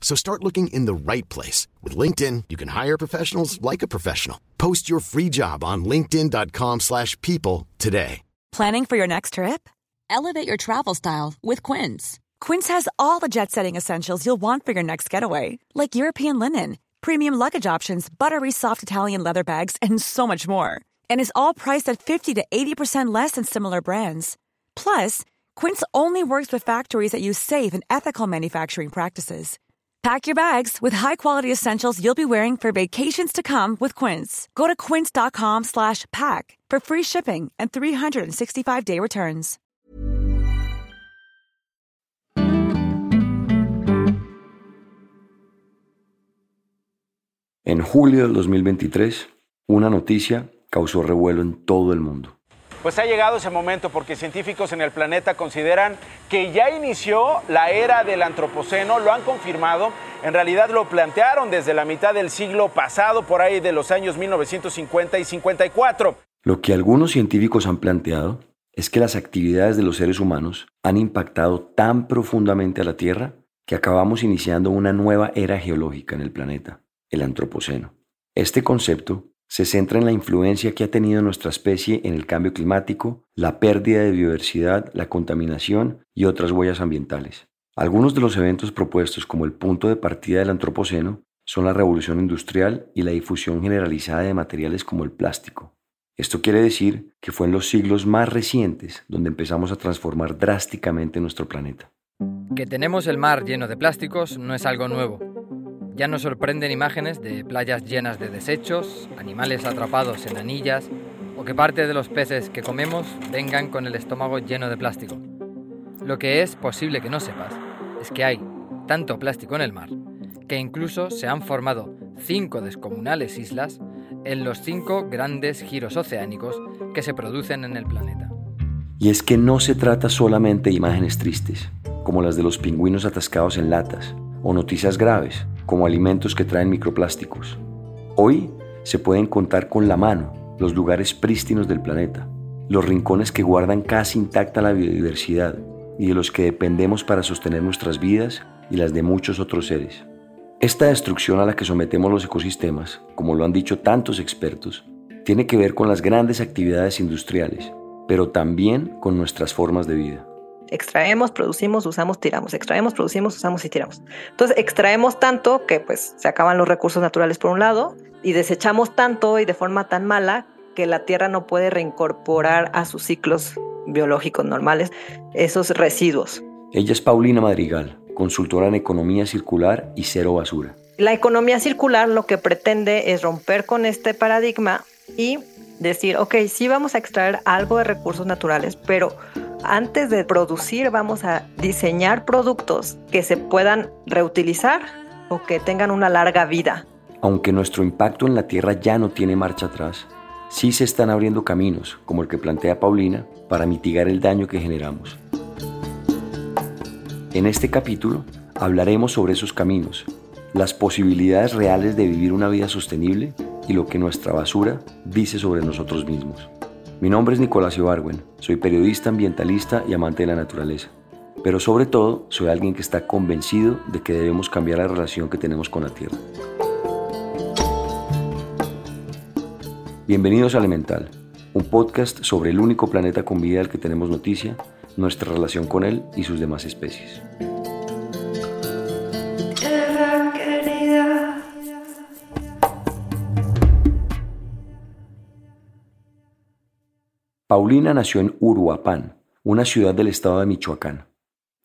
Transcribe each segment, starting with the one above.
So start looking in the right place. With LinkedIn, you can hire professionals like a professional. Post your free job on linkedin.com slash people today. Planning for your next trip? Elevate your travel style with Quince. Quince has all the jet-setting essentials you'll want for your next getaway, like European linen, premium luggage options, buttery soft Italian leather bags, and so much more. And is all priced at 50 to 80% less than similar brands. Plus, Quince only works with factories that use safe and ethical manufacturing practices. Pack your bags with high-quality essentials you'll be wearing for vacations to come with Quince. Go to quince.com slash pack for free shipping and 365-day returns. En julio del 2023, una noticia causó revuelo en todo el mundo. Pues ha llegado ese momento porque científicos en el planeta consideran que ya inició la era del antropoceno, lo han confirmado, en realidad lo plantearon desde la mitad del siglo pasado, por ahí de los años 1950 y 54. Lo que algunos científicos han planteado es que las actividades de los seres humanos han impactado tan profundamente a la Tierra que acabamos iniciando una nueva era geológica en el planeta, el antropoceno. Este concepto se centra en la influencia que ha tenido nuestra especie en el cambio climático, la pérdida de biodiversidad, la contaminación y otras huellas ambientales. Algunos de los eventos propuestos como el punto de partida del Antropoceno son la revolución industrial y la difusión generalizada de materiales como el plástico. Esto quiere decir que fue en los siglos más recientes donde empezamos a transformar drásticamente nuestro planeta. Que tenemos el mar lleno de plásticos no es algo nuevo. Ya nos sorprenden imágenes de playas llenas de desechos, animales atrapados en anillas o que parte de los peces que comemos vengan con el estómago lleno de plástico. Lo que es posible que no sepas es que hay tanto plástico en el mar que incluso se han formado cinco descomunales islas en los cinco grandes giros oceánicos que se producen en el planeta. Y es que no se trata solamente de imágenes tristes, como las de los pingüinos atascados en latas, o noticias graves, como alimentos que traen microplásticos. Hoy se pueden contar con la mano los lugares prístinos del planeta, los rincones que guardan casi intacta la biodiversidad y de los que dependemos para sostener nuestras vidas y las de muchos otros seres. Esta destrucción a la que sometemos los ecosistemas, como lo han dicho tantos expertos, tiene que ver con las grandes actividades industriales, pero también con nuestras formas de vida extraemos, producimos, usamos, tiramos, extraemos, producimos, usamos y tiramos. Entonces extraemos tanto que pues se acaban los recursos naturales por un lado y desechamos tanto y de forma tan mala que la Tierra no puede reincorporar a sus ciclos biológicos normales esos residuos. Ella es Paulina Madrigal, consultora en economía circular y cero basura. La economía circular lo que pretende es romper con este paradigma y decir, ok, sí vamos a extraer algo de recursos naturales, pero antes de producir vamos a diseñar productos que se puedan reutilizar o que tengan una larga vida. Aunque nuestro impacto en la Tierra ya no tiene marcha atrás, sí se están abriendo caminos, como el que plantea Paulina, para mitigar el daño que generamos. En este capítulo hablaremos sobre esos caminos, las posibilidades reales de vivir una vida sostenible y lo que nuestra basura dice sobre nosotros mismos. Mi nombre es Nicolás Ibarwen, soy periodista ambientalista y amante de la naturaleza, pero sobre todo soy alguien que está convencido de que debemos cambiar la relación que tenemos con la Tierra. Bienvenidos a Elemental, un podcast sobre el único planeta con vida del que tenemos noticia, nuestra relación con él y sus demás especies. Paulina nació en Uruapán, una ciudad del estado de Michoacán.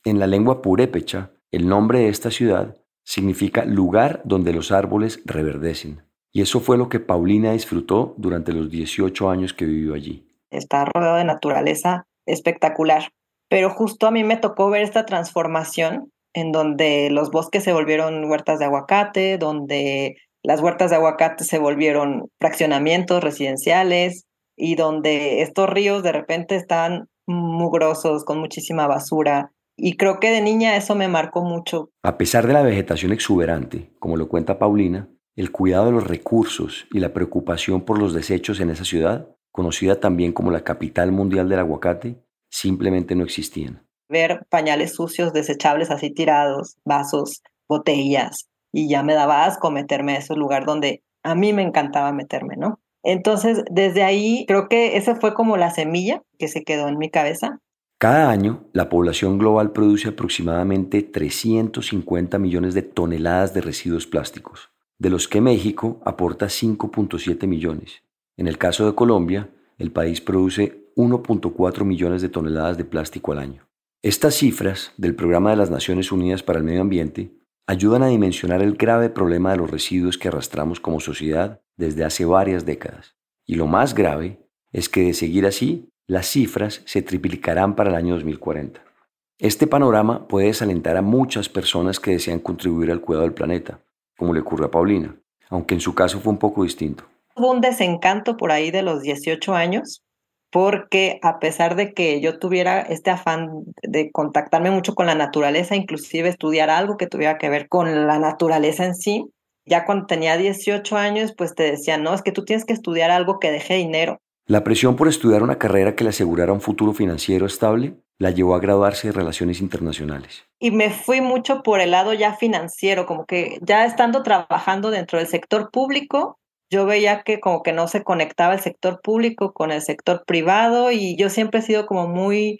En la lengua purépecha, el nombre de esta ciudad significa lugar donde los árboles reverdecen. Y eso fue lo que Paulina disfrutó durante los 18 años que vivió allí. Está rodeado de naturaleza espectacular, pero justo a mí me tocó ver esta transformación en donde los bosques se volvieron huertas de aguacate, donde las huertas de aguacate se volvieron fraccionamientos residenciales y donde estos ríos de repente están mugrosos, con muchísima basura. Y creo que de niña eso me marcó mucho. A pesar de la vegetación exuberante, como lo cuenta Paulina, el cuidado de los recursos y la preocupación por los desechos en esa ciudad, conocida también como la capital mundial del aguacate, simplemente no existían. Ver pañales sucios, desechables así tirados, vasos, botellas, y ya me daba asco meterme a ese lugar donde a mí me encantaba meterme, ¿no? Entonces, desde ahí creo que esa fue como la semilla que se quedó en mi cabeza. Cada año, la población global produce aproximadamente 350 millones de toneladas de residuos plásticos, de los que México aporta 5.7 millones. En el caso de Colombia, el país produce 1.4 millones de toneladas de plástico al año. Estas cifras del Programa de las Naciones Unidas para el Medio Ambiente ayudan a dimensionar el grave problema de los residuos que arrastramos como sociedad desde hace varias décadas. Y lo más grave es que de seguir así, las cifras se triplicarán para el año 2040. Este panorama puede desalentar a muchas personas que desean contribuir al cuidado del planeta, como le ocurre a Paulina, aunque en su caso fue un poco distinto. Hubo un desencanto por ahí de los 18 años, porque a pesar de que yo tuviera este afán de contactarme mucho con la naturaleza, inclusive estudiar algo que tuviera que ver con la naturaleza en sí, ya cuando tenía 18 años, pues te decían, no, es que tú tienes que estudiar algo que deje dinero. La presión por estudiar una carrera que le asegurara un futuro financiero estable la llevó a graduarse de Relaciones Internacionales. Y me fui mucho por el lado ya financiero, como que ya estando trabajando dentro del sector público, yo veía que como que no se conectaba el sector público con el sector privado y yo siempre he sido como muy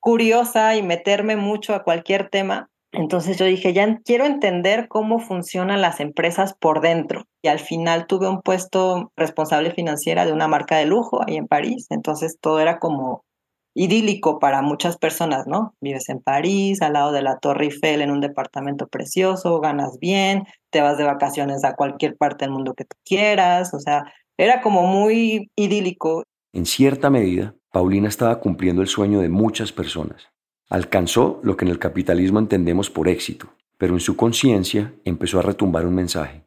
curiosa y meterme mucho a cualquier tema. Entonces yo dije, ya quiero entender cómo funcionan las empresas por dentro. Y al final tuve un puesto responsable financiera de una marca de lujo ahí en París. Entonces todo era como idílico para muchas personas, ¿no? Vives en París, al lado de la Torre Eiffel, en un departamento precioso, ganas bien, te vas de vacaciones a cualquier parte del mundo que tú quieras, o sea, era como muy idílico. En cierta medida, Paulina estaba cumpliendo el sueño de muchas personas. Alcanzó lo que en el capitalismo entendemos por éxito, pero en su conciencia empezó a retumbar un mensaje.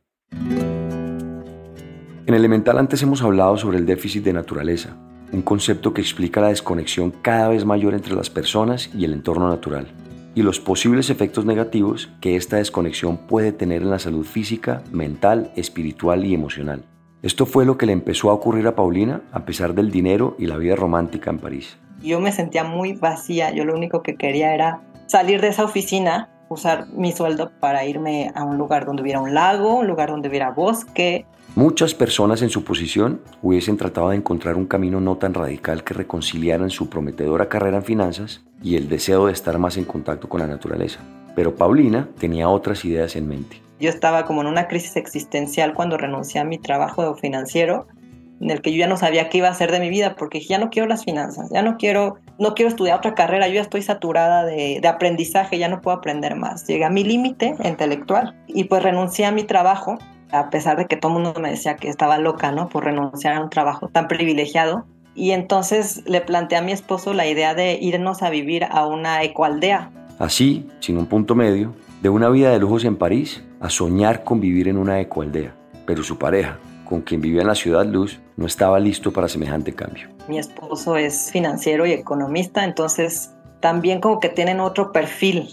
En Elemental antes hemos hablado sobre el déficit de naturaleza, un concepto que explica la desconexión cada vez mayor entre las personas y el entorno natural, y los posibles efectos negativos que esta desconexión puede tener en la salud física, mental, espiritual y emocional. Esto fue lo que le empezó a ocurrir a Paulina a pesar del dinero y la vida romántica en París. Yo me sentía muy vacía, yo lo único que quería era salir de esa oficina, usar mi sueldo para irme a un lugar donde hubiera un lago, un lugar donde hubiera bosque, Muchas personas en su posición hubiesen tratado de encontrar un camino no tan radical que reconciliaran su prometedora carrera en finanzas y el deseo de estar más en contacto con la naturaleza. Pero Paulina tenía otras ideas en mente. Yo estaba como en una crisis existencial cuando renuncié a mi trabajo financiero, en el que yo ya no sabía qué iba a hacer de mi vida, porque ya no quiero las finanzas, ya no quiero, no quiero estudiar otra carrera, yo ya estoy saturada de, de aprendizaje, ya no puedo aprender más. Llegué a mi límite intelectual y pues renuncié a mi trabajo a pesar de que todo el mundo me decía que estaba loca, ¿no? Por renunciar a un trabajo tan privilegiado. Y entonces le planteé a mi esposo la idea de irnos a vivir a una ecoaldea. Así, sin un punto medio, de una vida de lujos en París a soñar con vivir en una ecoaldea. Pero su pareja, con quien vivía en la ciudad luz, no estaba listo para semejante cambio. Mi esposo es financiero y economista, entonces también como que tienen otro perfil.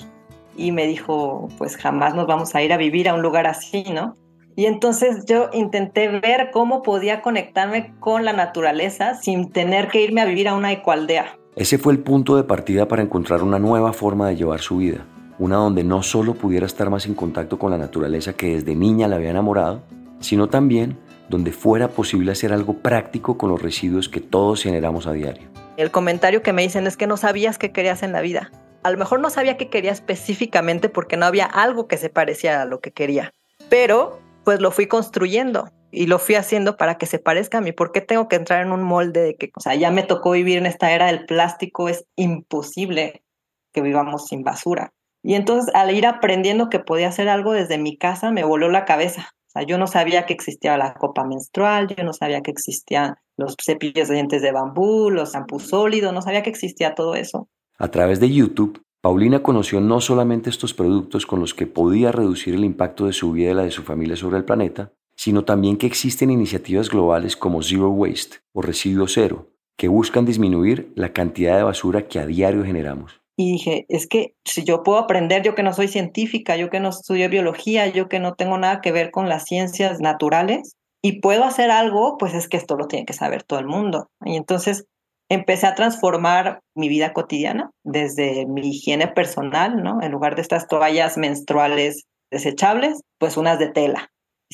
Y me dijo, pues jamás nos vamos a ir a vivir a un lugar así, ¿no? Y entonces yo intenté ver cómo podía conectarme con la naturaleza sin tener que irme a vivir a una ecoaldea. Ese fue el punto de partida para encontrar una nueva forma de llevar su vida, una donde no solo pudiera estar más en contacto con la naturaleza que desde niña la había enamorado, sino también donde fuera posible hacer algo práctico con los residuos que todos generamos a diario. El comentario que me dicen es que no sabías qué querías en la vida. A lo mejor no sabía qué quería específicamente porque no había algo que se pareciera a lo que quería, pero pues lo fui construyendo y lo fui haciendo para que se parezca a mí. ¿Por qué tengo que entrar en un molde de que, o sea, ya me tocó vivir en esta era del plástico, es imposible que vivamos sin basura? Y entonces al ir aprendiendo que podía hacer algo desde mi casa, me voló la cabeza. Yo no sabía que existía la copa menstrual, yo no sabía que existían los cepillos de dientes de bambú, los champús sólidos, no sabía que existía todo eso. A través de YouTube, Paulina conoció no solamente estos productos con los que podía reducir el impacto de su vida y la de su familia sobre el planeta, sino también que existen iniciativas globales como Zero Waste o Residuo Cero, que buscan disminuir la cantidad de basura que a diario generamos. Y dije, es que si yo puedo aprender, yo que no soy científica, yo que no estudio biología, yo que no tengo nada que ver con las ciencias naturales, y puedo hacer algo, pues es que esto lo tiene que saber todo el mundo. Y entonces empecé a transformar mi vida cotidiana desde mi higiene personal, ¿no? En lugar de estas toallas menstruales desechables, pues unas de tela.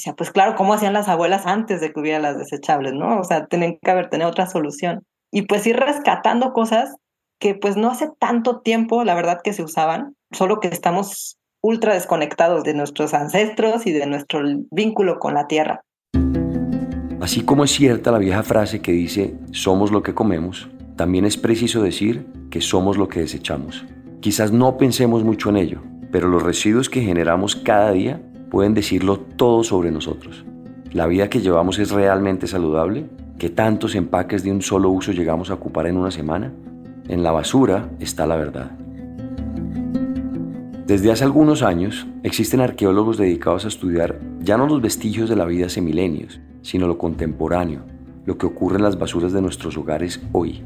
O pues claro, ¿cómo hacían las abuelas antes de que hubiera las desechables, no? O sea, tienen que haber tenido otra solución. Y pues ir rescatando cosas que pues no hace tanto tiempo, la verdad, que se usaban, solo que estamos ultra desconectados de nuestros ancestros y de nuestro vínculo con la tierra. Así como es cierta la vieja frase que dice somos lo que comemos, también es preciso decir que somos lo que desechamos. Quizás no pensemos mucho en ello, pero los residuos que generamos cada día pueden decirlo todo sobre nosotros. ¿La vida que llevamos es realmente saludable? ¿Qué tantos empaques de un solo uso llegamos a ocupar en una semana? En la basura está la verdad. Desde hace algunos años existen arqueólogos dedicados a estudiar ya no los vestigios de la vida hace milenios, sino lo contemporáneo, lo que ocurre en las basuras de nuestros hogares hoy.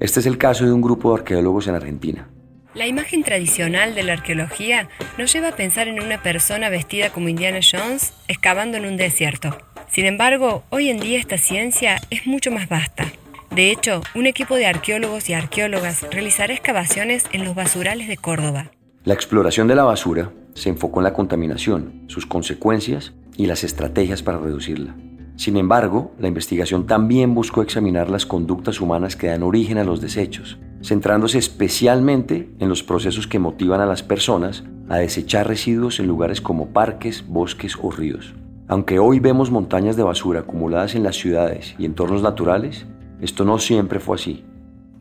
Este es el caso de un grupo de arqueólogos en Argentina. La imagen tradicional de la arqueología nos lleva a pensar en una persona vestida como Indiana Jones excavando en un desierto. Sin embargo, hoy en día esta ciencia es mucho más vasta. De hecho, un equipo de arqueólogos y arqueólogas realizará excavaciones en los basurales de Córdoba. La exploración de la basura se enfocó en la contaminación, sus consecuencias y las estrategias para reducirla. Sin embargo, la investigación también buscó examinar las conductas humanas que dan origen a los desechos, centrándose especialmente en los procesos que motivan a las personas a desechar residuos en lugares como parques, bosques o ríos. Aunque hoy vemos montañas de basura acumuladas en las ciudades y entornos naturales, esto no siempre fue así.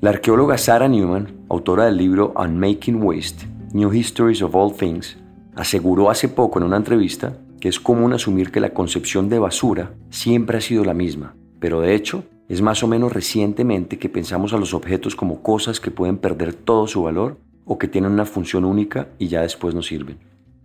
La arqueóloga Sarah Newman, autora del libro Unmaking Waste, New Histories of All Things, aseguró hace poco en una entrevista que es común asumir que la concepción de basura siempre ha sido la misma, pero de hecho es más o menos recientemente que pensamos a los objetos como cosas que pueden perder todo su valor o que tienen una función única y ya después no sirven.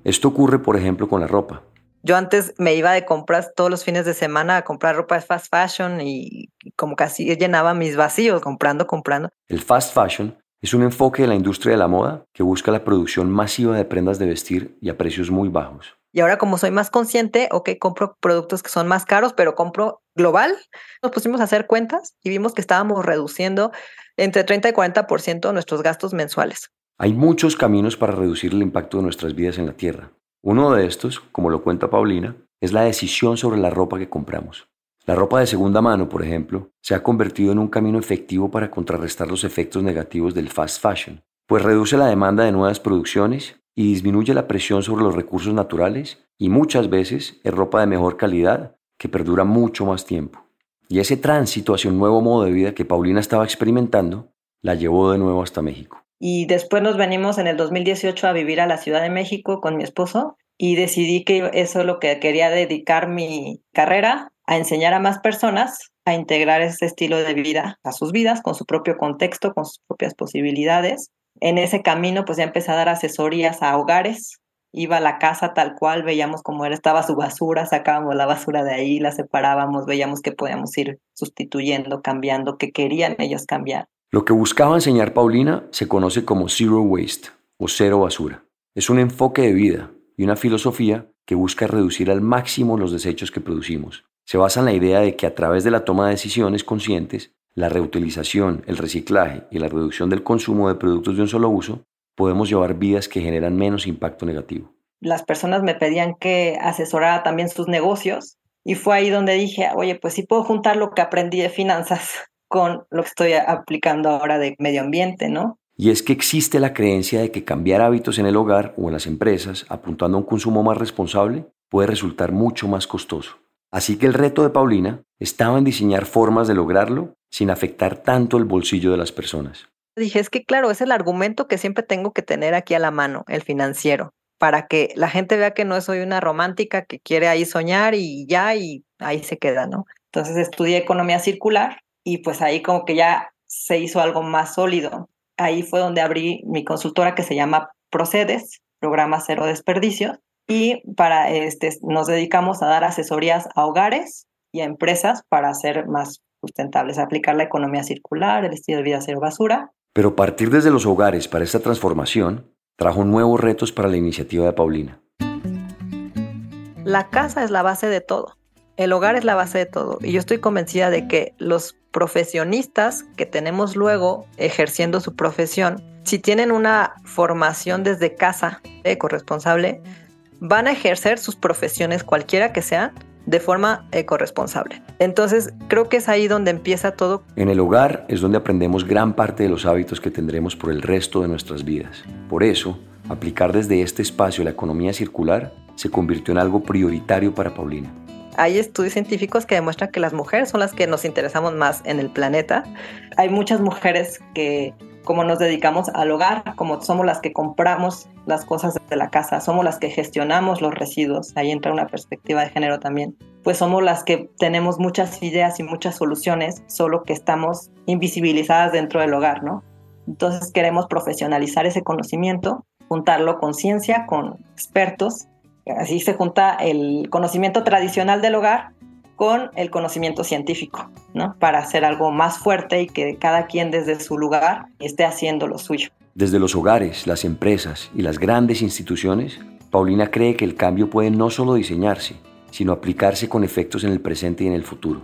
Esto ocurre, por ejemplo, con la ropa. Yo antes me iba de compras todos los fines de semana a comprar ropa de fast fashion y como casi llenaba mis vacíos comprando, comprando. El fast fashion es un enfoque de la industria de la moda que busca la producción masiva de prendas de vestir y a precios muy bajos. Y ahora como soy más consciente, ok, compro productos que son más caros, pero compro global. Nos pusimos a hacer cuentas y vimos que estábamos reduciendo entre 30 y 40% nuestros gastos mensuales. Hay muchos caminos para reducir el impacto de nuestras vidas en la Tierra. Uno de estos, como lo cuenta Paulina, es la decisión sobre la ropa que compramos. La ropa de segunda mano, por ejemplo, se ha convertido en un camino efectivo para contrarrestar los efectos negativos del fast fashion, pues reduce la demanda de nuevas producciones y disminuye la presión sobre los recursos naturales y muchas veces es ropa de mejor calidad que perdura mucho más tiempo. Y ese tránsito hacia un nuevo modo de vida que Paulina estaba experimentando la llevó de nuevo hasta México. Y después nos venimos en el 2018 a vivir a la Ciudad de México con mi esposo y decidí que eso es lo que quería dedicar mi carrera, a enseñar a más personas a integrar ese estilo de vida a sus vidas, con su propio contexto, con sus propias posibilidades en ese camino, pues ya empecé a dar asesorías a hogares. Iba a la casa tal cual, veíamos cómo era, estaba su basura, sacábamos la basura de ahí, la separábamos, veíamos que podíamos ir sustituyendo, cambiando, que querían ellos cambiar. Lo que buscaba enseñar Paulina se conoce como Zero Waste o cero basura. Es un enfoque de vida y una filosofía que busca reducir al máximo los desechos que producimos. Se basa en la idea de que a través de la toma de decisiones conscientes la reutilización, el reciclaje y la reducción del consumo de productos de un solo uso, podemos llevar vidas que generan menos impacto negativo. Las personas me pedían que asesorara también sus negocios y fue ahí donde dije, oye, pues sí puedo juntar lo que aprendí de finanzas con lo que estoy aplicando ahora de medio ambiente, ¿no? Y es que existe la creencia de que cambiar hábitos en el hogar o en las empresas, apuntando a un consumo más responsable, puede resultar mucho más costoso. Así que el reto de Paulina estaba en diseñar formas de lograrlo sin afectar tanto el bolsillo de las personas. Dije, es que claro, es el argumento que siempre tengo que tener aquí a la mano, el financiero, para que la gente vea que no soy una romántica que quiere ahí soñar y ya, y ahí se queda, ¿no? Entonces estudié economía circular y pues ahí como que ya se hizo algo más sólido. Ahí fue donde abrí mi consultora que se llama Procedes, programa cero desperdicio, y para este nos dedicamos a dar asesorías a hogares y a empresas para ser más sustentables, aplicar la economía circular, el estilo de vida cero basura. Pero partir desde los hogares para esta transformación trajo nuevos retos para la iniciativa de Paulina. La casa es la base de todo. El hogar es la base de todo. Y yo estoy convencida de que los profesionistas que tenemos luego ejerciendo su profesión, si tienen una formación desde casa de corresponsable, van a ejercer sus profesiones, cualquiera que sean, de forma ecoresponsable. Entonces, creo que es ahí donde empieza todo. En el hogar es donde aprendemos gran parte de los hábitos que tendremos por el resto de nuestras vidas. Por eso, aplicar desde este espacio la economía circular se convirtió en algo prioritario para Paulina. Hay estudios científicos que demuestran que las mujeres son las que nos interesamos más en el planeta. Hay muchas mujeres que como nos dedicamos al hogar, como somos las que compramos las cosas de la casa, somos las que gestionamos los residuos, ahí entra una perspectiva de género también, pues somos las que tenemos muchas ideas y muchas soluciones, solo que estamos invisibilizadas dentro del hogar, ¿no? Entonces queremos profesionalizar ese conocimiento, juntarlo con ciencia, con expertos, así se junta el conocimiento tradicional del hogar con el conocimiento científico, ¿no? Para hacer algo más fuerte y que cada quien desde su lugar esté haciendo lo suyo. Desde los hogares, las empresas y las grandes instituciones, Paulina cree que el cambio puede no solo diseñarse, sino aplicarse con efectos en el presente y en el futuro.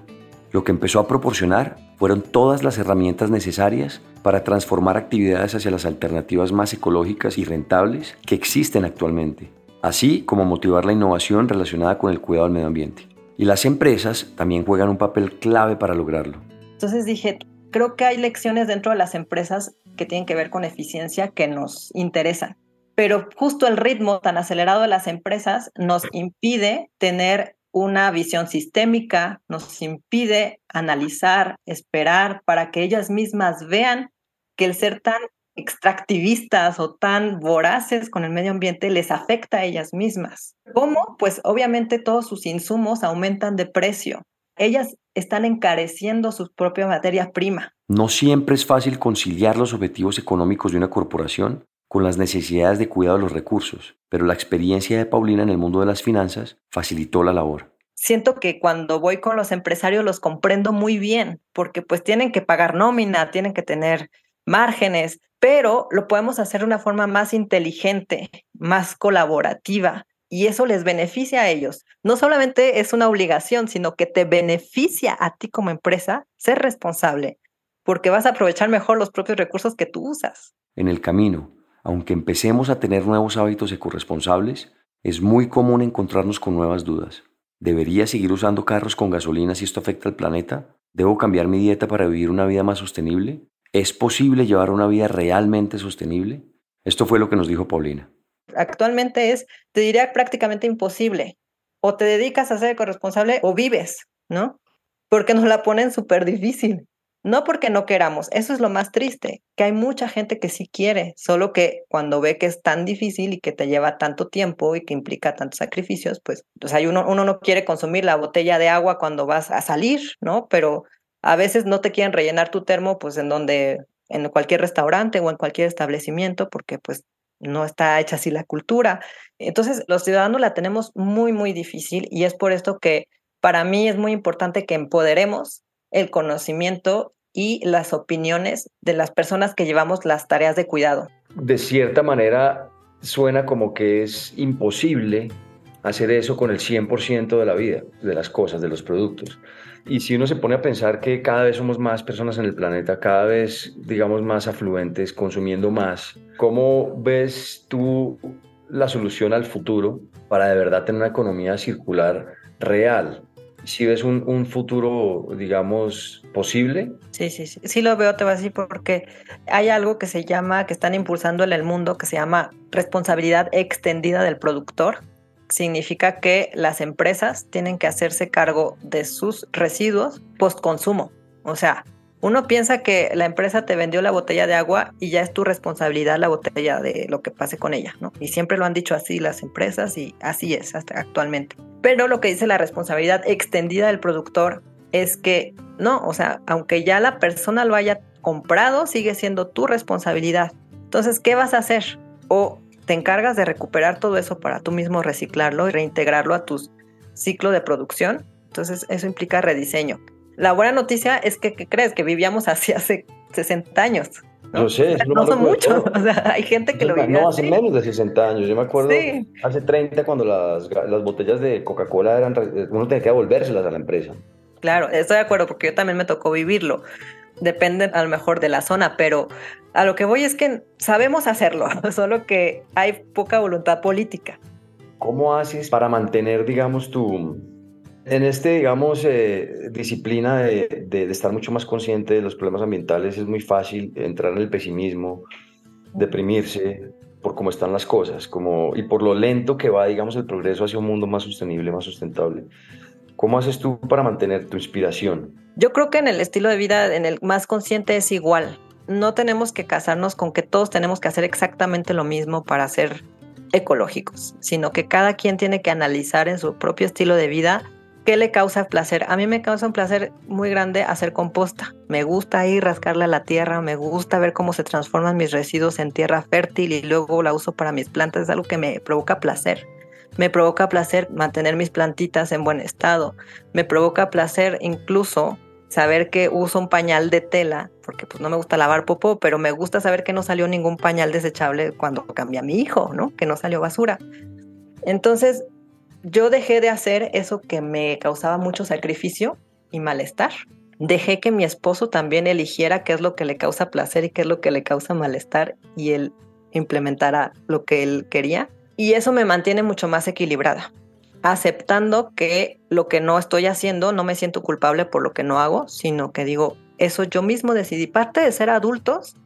Lo que empezó a proporcionar fueron todas las herramientas necesarias para transformar actividades hacia las alternativas más ecológicas y rentables que existen actualmente, así como motivar la innovación relacionada con el cuidado del medio ambiente. Y las empresas también juegan un papel clave para lograrlo. Entonces dije, creo que hay lecciones dentro de las empresas que tienen que ver con eficiencia que nos interesan. Pero justo el ritmo tan acelerado de las empresas nos impide tener una visión sistémica, nos impide analizar, esperar para que ellas mismas vean que el ser tan extractivistas o tan voraces con el medio ambiente les afecta a ellas mismas. ¿Cómo? Pues obviamente todos sus insumos aumentan de precio. Ellas están encareciendo su propia materia prima. No siempre es fácil conciliar los objetivos económicos de una corporación con las necesidades de cuidado de los recursos, pero la experiencia de Paulina en el mundo de las finanzas facilitó la labor. Siento que cuando voy con los empresarios los comprendo muy bien, porque pues tienen que pagar nómina, tienen que tener márgenes, pero lo podemos hacer de una forma más inteligente, más colaborativa, y eso les beneficia a ellos. No solamente es una obligación, sino que te beneficia a ti como empresa ser responsable, porque vas a aprovechar mejor los propios recursos que tú usas. En el camino, aunque empecemos a tener nuevos hábitos ecoresponsables, es muy común encontrarnos con nuevas dudas. ¿Debería seguir usando carros con gasolina si esto afecta al planeta? ¿Debo cambiar mi dieta para vivir una vida más sostenible? ¿Es posible llevar una vida realmente sostenible? Esto fue lo que nos dijo Paulina. Actualmente es, te diría, prácticamente imposible. O te dedicas a ser corresponsable o vives, ¿no? Porque nos la ponen súper difícil. No porque no queramos, eso es lo más triste, que hay mucha gente que sí quiere, solo que cuando ve que es tan difícil y que te lleva tanto tiempo y que implica tantos sacrificios, pues, o sea, uno, uno no quiere consumir la botella de agua cuando vas a salir, ¿no? Pero a veces no te quieren rellenar tu termo, pues en donde, en cualquier restaurante o en cualquier establecimiento, porque pues no está hecha así la cultura. Entonces, los ciudadanos la tenemos muy, muy difícil y es por esto que para mí es muy importante que empoderemos el conocimiento y las opiniones de las personas que llevamos las tareas de cuidado. De cierta manera, suena como que es imposible hacer eso con el 100% de la vida, de las cosas, de los productos. Y si uno se pone a pensar que cada vez somos más personas en el planeta, cada vez, digamos, más afluentes, consumiendo más, ¿cómo ves tú la solución al futuro para de verdad tener una economía circular real? Si ves un, futuro, digamos, posible. Sí, sí, sí. Sí lo veo, te voy a decir, porque hay algo que se llama, que están impulsando en el mundo, que se llama responsabilidad extendida del productor significa que las empresas tienen que hacerse cargo de sus residuos post consumo. O sea, uno piensa que la empresa te vendió la botella de agua y ya es tu responsabilidad la botella de lo que pase con ella, ¿no? Y siempre lo han dicho así las empresas y así es hasta actualmente. Pero lo que dice la responsabilidad extendida del productor es que no, o sea, aunque ya la persona lo haya comprado, sigue siendo tu responsabilidad. Entonces, ¿qué vas a hacer? O te encargas de recuperar todo eso para tú mismo reciclarlo y reintegrarlo a tu ciclo de producción. Entonces, eso implica rediseño. La buena noticia es que, ¿qué crees? Que vivíamos así hace 60 años. No, sé, no son muchos. O sea, hay gente que lo vivía. No, hace menos de 60 años. Yo me acuerdo hace 30 cuando las, las botellas de Coca-Cola eran. Uno tenía que devolvérselas a la empresa. Claro, estoy de acuerdo porque yo también me tocó vivirlo. Depende a lo mejor de la zona, pero a lo que voy es que sabemos hacerlo, solo que hay poca voluntad política. ¿Cómo haces para mantener, digamos, tu, en este, digamos, eh, disciplina de, de, estar mucho más consciente de los problemas ambientales, es muy fácil entrar en el pesimismo, deprimirse por cómo están las cosas como, y por lo lento que va, digamos, el progreso hacia un mundo más sostenible, más sustentable. ¿Cómo haces tú para mantener tu inspiración? Yo creo que en el estilo de vida, en el más consciente es igual. No tenemos que casarnos con que todos tenemos que hacer exactamente lo mismo para ser ecológicos, sino que cada quien tiene que analizar en su propio estilo de vida ¿Qué le causa placer? A mí me causa un placer muy grande hacer composta. Me gusta ir rascarle a la tierra, me gusta ver cómo se transforman mis residuos en tierra fértil y luego la uso para mis plantas. Es algo que me provoca placer. Me provoca placer mantener mis plantitas en buen estado. Me provoca placer incluso saber que uso un pañal de tela, porque pues no me gusta lavar popó, pero me gusta saber que no salió ningún pañal desechable cuando cambié a mi hijo, ¿no? Que no salió basura. Entonces, yo dejé de hacer eso que me causaba mucho sacrificio y malestar. Dejé que mi esposo también eligiera qué es lo que le causa placer y qué es lo que le causa malestar y él implementara lo que él quería. Y eso me mantiene mucho más equilibrada, aceptando que lo que no estoy haciendo no me siento culpable por lo que no hago, sino que digo, eso yo mismo decidí. Parte de ser adultos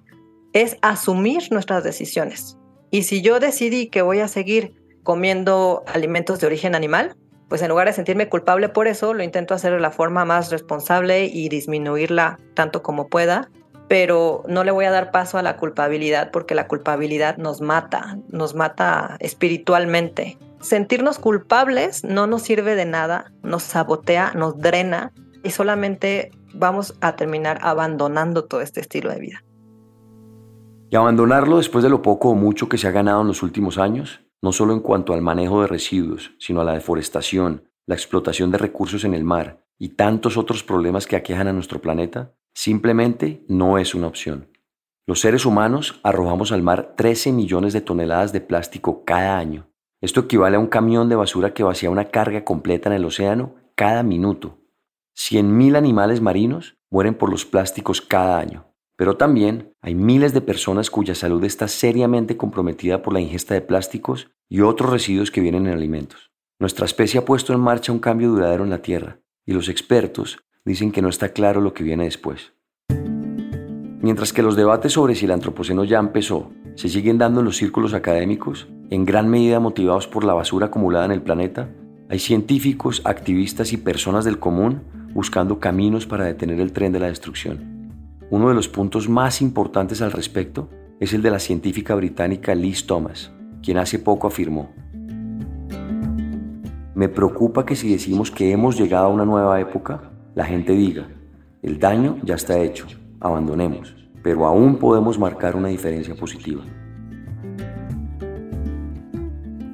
es asumir nuestras decisiones. Y si yo decidí que voy a seguir comiendo alimentos de origen animal, pues en lugar de sentirme culpable por eso, lo intento hacer de la forma más responsable y disminuirla tanto como pueda, pero no le voy a dar paso a la culpabilidad porque la culpabilidad nos mata, nos mata espiritualmente. Sentirnos culpables no nos sirve de nada, nos sabotea, nos drena y solamente vamos a terminar abandonando todo este estilo de vida. Y abandonarlo después de lo poco o mucho que se ha ganado en los últimos años, no solo en cuanto al manejo de residuos, sino a la deforestación, la explotación de recursos en el mar y tantos otros problemas que aquejan a nuestro planeta, simplemente no es una opción. Los seres humanos arrojamos al mar 13 millones de toneladas de plástico cada año. Esto equivale a un camión de basura que vacía una carga completa en el océano cada minuto. 100.000 animales marinos mueren por los plásticos cada año. Pero también hay miles de personas cuya salud está seriamente comprometida por la ingesta de plásticos y otros residuos que vienen en alimentos. Nuestra especie ha puesto en marcha un cambio duradero en la Tierra y los expertos dicen que no está claro lo que viene después. Mientras que los debates sobre si el antropoceno ya empezó se siguen dando en los círculos académicos, en gran medida motivados por la basura acumulada en el planeta, hay científicos, activistas y personas del común buscando caminos para detener el tren de la destrucción. Uno de los puntos más importantes al respecto es el de la científica británica Liz Thomas, quien hace poco afirmó, me preocupa que si decimos que hemos llegado a una nueva época, la gente diga, el daño ya está hecho, abandonemos, pero aún podemos marcar una diferencia positiva.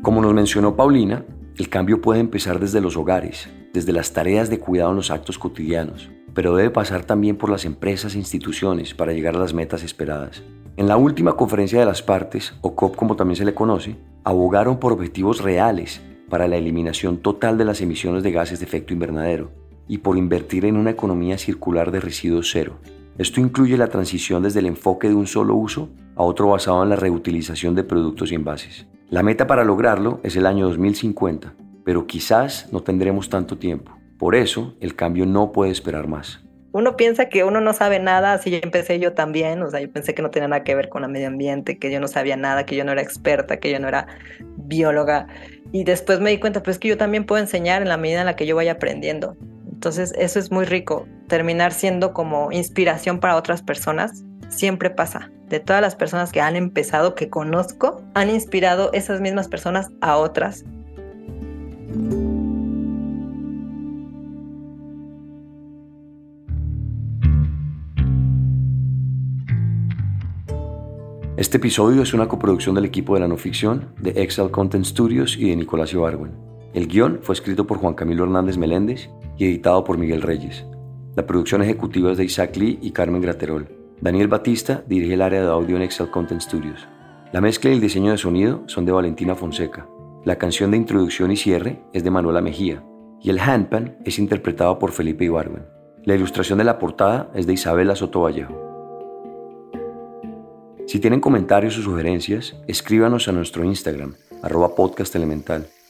Como nos mencionó Paulina, el cambio puede empezar desde los hogares, desde las tareas de cuidado en los actos cotidianos, pero debe pasar también por las empresas e instituciones para llegar a las metas esperadas. En la última conferencia de las partes, o COP como también se le conoce, abogaron por objetivos reales para la eliminación total de las emisiones de gases de efecto invernadero y por invertir en una economía circular de residuos cero. Esto incluye la transición desde el enfoque de un solo uso a otro basado en la reutilización de productos y envases. La meta para lograrlo es el año 2050, pero quizás no tendremos tanto tiempo. Por eso, el cambio no puede esperar más. uno piensa que uno no sabe nada, así yo empecé yo también, o sea, yo pensé que no tenía nada que ver con el medio ambiente, que yo no sabía nada, que yo no era experta, que yo no era bióloga. Y después me di cuenta, pues que yo también puedo enseñar en la medida en la que yo vaya aprendiendo. Entonces, eso es muy rico, terminar siendo como inspiración para otras personas. Siempre pasa. De todas las personas que han empezado, que conozco, han inspirado esas mismas personas a otras. Este episodio es una coproducción del equipo de la no ficción, de Excel Content Studios y de Nicolás Ibarwen. El guion fue escrito por Juan Camilo Hernández Meléndez y editado por Miguel Reyes. La producción ejecutiva es de Isaac Lee y Carmen Graterol. Daniel Batista dirige el área de audio en Excel Content Studios. La mezcla y el diseño de sonido son de Valentina Fonseca. La canción de introducción y cierre es de Manuela Mejía. Y el handpan es interpretado por Felipe Ibarwen. La ilustración de la portada es de Isabela Soto Vallejo. Si tienen comentarios o sugerencias, escríbanos a nuestro Instagram, arroba.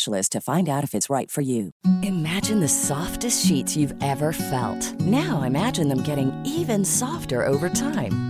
specialist to find out if it's right for you. Imagine the softest sheets you've ever felt. Now imagine them getting even softer over time.